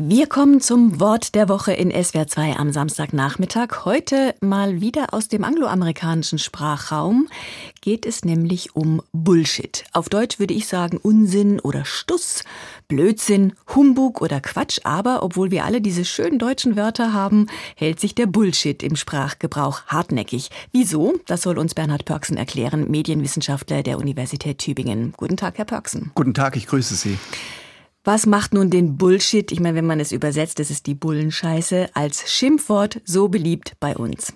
Wir kommen zum Wort der Woche in SWR 2 am Samstagnachmittag. Heute mal wieder aus dem angloamerikanischen Sprachraum geht es nämlich um Bullshit. Auf Deutsch würde ich sagen Unsinn oder Stuss, Blödsinn, Humbug oder Quatsch. Aber obwohl wir alle diese schönen deutschen Wörter haben, hält sich der Bullshit im Sprachgebrauch hartnäckig. Wieso? Das soll uns Bernhard Pörksen erklären, Medienwissenschaftler der Universität Tübingen. Guten Tag, Herr Pörksen. Guten Tag, ich grüße Sie. Was macht nun den Bullshit, ich meine, wenn man es übersetzt, das ist die Bullenscheiße, als Schimpfwort so beliebt bei uns?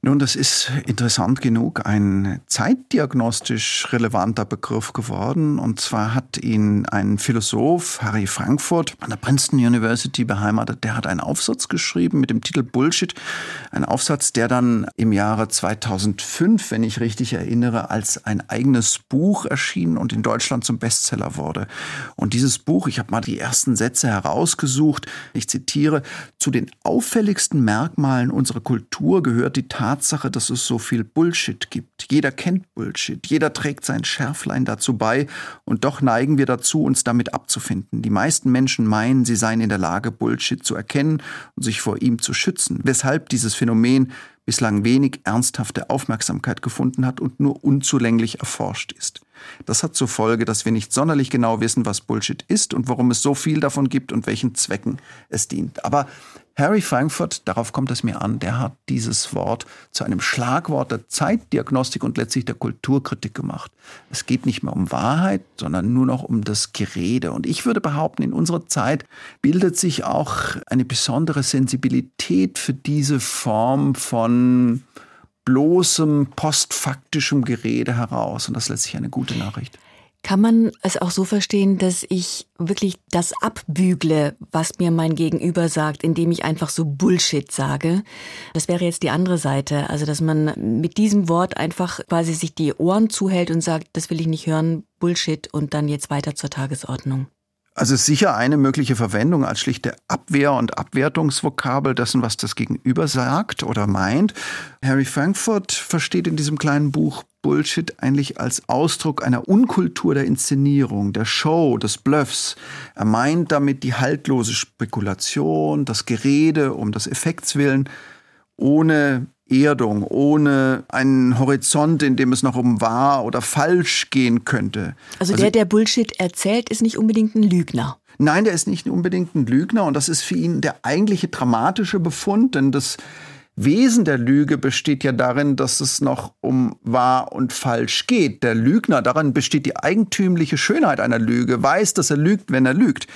Nun, das ist interessant genug ein zeitdiagnostisch relevanter Begriff geworden. Und zwar hat ihn ein Philosoph, Harry Frankfurt, an der Princeton University beheimatet, der hat einen Aufsatz geschrieben mit dem Titel Bullshit. Ein Aufsatz, der dann im Jahre 2005, wenn ich richtig erinnere, als ein eigenes Buch erschien und in Deutschland zum Bestseller wurde. Und dieses Buch, ich habe mal die ersten Sätze herausgesucht, ich zitiere, zu den auffälligsten Merkmalen unserer Kultur gehört die Tat, Tatsache, dass es so viel Bullshit gibt. Jeder kennt Bullshit, jeder trägt sein Schärflein dazu bei und doch neigen wir dazu, uns damit abzufinden. Die meisten Menschen meinen, sie seien in der Lage, Bullshit zu erkennen und sich vor ihm zu schützen, weshalb dieses Phänomen bislang wenig ernsthafte Aufmerksamkeit gefunden hat und nur unzulänglich erforscht ist. Das hat zur Folge, dass wir nicht sonderlich genau wissen, was Bullshit ist und warum es so viel davon gibt und welchen Zwecken es dient. Aber Harry Frankfurt, darauf kommt es mir an, der hat dieses Wort zu einem Schlagwort der Zeitdiagnostik und letztlich der Kulturkritik gemacht. Es geht nicht mehr um Wahrheit, sondern nur noch um das Gerede. Und ich würde behaupten, in unserer Zeit bildet sich auch eine besondere Sensibilität für diese Form von bloßem postfaktischem Gerede heraus. Und das ist letztlich eine gute Nachricht. Kann man es auch so verstehen, dass ich wirklich das abbügle, was mir mein Gegenüber sagt, indem ich einfach so Bullshit sage? Das wäre jetzt die andere Seite. Also, dass man mit diesem Wort einfach quasi sich die Ohren zuhält und sagt, das will ich nicht hören, Bullshit und dann jetzt weiter zur Tagesordnung. Also sicher eine mögliche Verwendung als schlichte Abwehr- und Abwertungsvokabel dessen, was das Gegenüber sagt oder meint. Harry Frankfurt versteht in diesem kleinen Buch Bullshit eigentlich als Ausdruck einer Unkultur der Inszenierung, der Show, des Bluffs. Er meint damit die haltlose Spekulation, das Gerede um des Effekts willen, ohne Erdung, ohne einen Horizont, in dem es noch um wahr oder falsch gehen könnte. Also, also der, der Bullshit erzählt, ist nicht unbedingt ein Lügner. Nein, der ist nicht unbedingt ein Lügner und das ist für ihn der eigentliche dramatische Befund, denn das Wesen der Lüge besteht ja darin, dass es noch um wahr und falsch geht. Der Lügner, darin besteht die eigentümliche Schönheit einer Lüge, weiß, dass er lügt, wenn er lügt.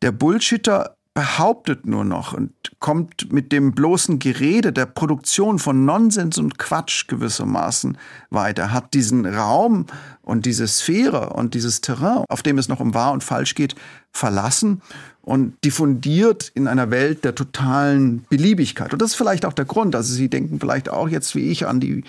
Der Bullshitter behauptet nur noch und kommt mit dem bloßen Gerede der Produktion von Nonsens und Quatsch gewissermaßen weiter, hat diesen Raum und diese Sphäre und dieses Terrain, auf dem es noch um wahr und falsch geht, verlassen und diffundiert in einer Welt der totalen Beliebigkeit. Und das ist vielleicht auch der Grund. Also Sie denken vielleicht auch jetzt wie ich an die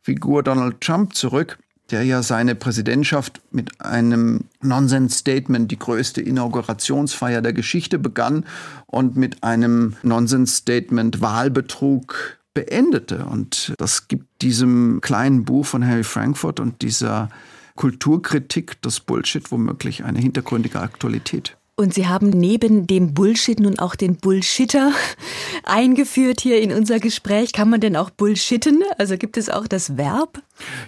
Figur Donald Trump zurück der ja seine Präsidentschaft mit einem Nonsens-Statement, die größte Inaugurationsfeier der Geschichte begann und mit einem Nonsens-Statement Wahlbetrug beendete. Und das gibt diesem kleinen Buch von Harry Frankfurt und dieser Kulturkritik des Bullshit womöglich eine hintergründige Aktualität. Und Sie haben neben dem Bullshit nun auch den Bullshitter eingeführt hier in unser Gespräch. Kann man denn auch bullshitten? Also gibt es auch das Verb?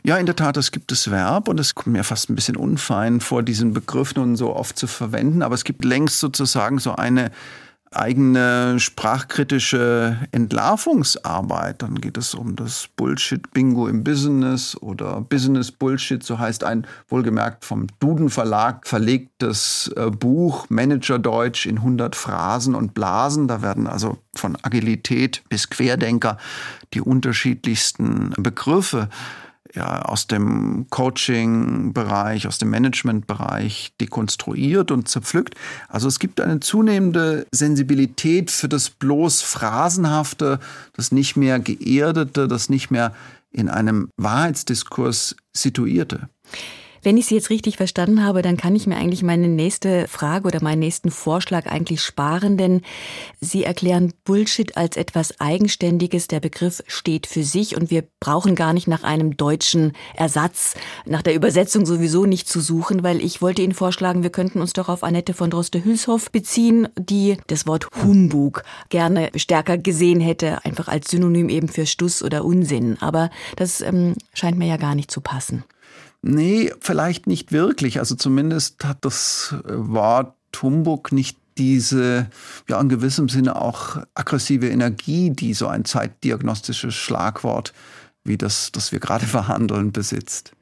Ja, in der Tat, es gibt das Verb und es kommt mir fast ein bisschen unfein vor, diesen Begriff nun so oft zu verwenden. Aber es gibt längst sozusagen so eine eigene sprachkritische Entlarvungsarbeit. Dann geht es um das Bullshit-Bingo im Business oder Business Bullshit, so heißt ein wohlgemerkt vom Duden Verlag verlegtes äh, Buch Managerdeutsch in 100 Phrasen und Blasen. Da werden also von Agilität bis Querdenker die unterschiedlichsten Begriffe ja, aus dem Coaching-Bereich, aus dem Management-Bereich dekonstruiert und zerpflückt. Also es gibt eine zunehmende Sensibilität für das bloß Phrasenhafte, das nicht mehr geerdete, das nicht mehr in einem Wahrheitsdiskurs situierte. Wenn ich Sie jetzt richtig verstanden habe, dann kann ich mir eigentlich meine nächste Frage oder meinen nächsten Vorschlag eigentlich sparen, denn Sie erklären Bullshit als etwas Eigenständiges. Der Begriff steht für sich und wir brauchen gar nicht nach einem deutschen Ersatz, nach der Übersetzung sowieso nicht zu suchen, weil ich wollte Ihnen vorschlagen, wir könnten uns doch auf Annette von Droste-Hülshoff beziehen, die das Wort Humbug gerne stärker gesehen hätte, einfach als Synonym eben für Stuss oder Unsinn. Aber das ähm, scheint mir ja gar nicht zu passen. Nee, vielleicht nicht wirklich. Also zumindest hat das Wort Humbug nicht diese, ja, in gewissem Sinne auch aggressive Energie, die so ein zeitdiagnostisches Schlagwort wie das, das wir gerade verhandeln, besitzt.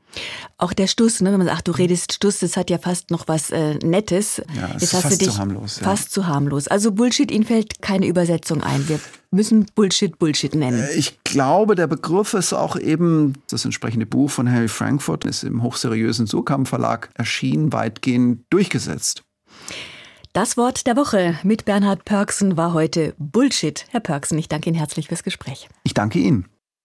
Auch der Stuss, ne, wenn man sagt, du redest Stuss, das hat ja fast noch was äh, Nettes. Ja, es Jetzt ist fast zu harmlos. Ja. Fast zu harmlos. Also Bullshit, Ihnen fällt keine Übersetzung ein. Wir müssen Bullshit Bullshit nennen. Äh, ich glaube, der Begriff ist auch eben, das entsprechende Buch von Harry Frankfurt ist im hochseriösen Surkamp Verlag erschienen, weitgehend durchgesetzt. Das Wort der Woche mit Bernhard Pörksen war heute Bullshit. Herr Pörksen, ich danke Ihnen herzlich fürs Gespräch. Ich danke Ihnen.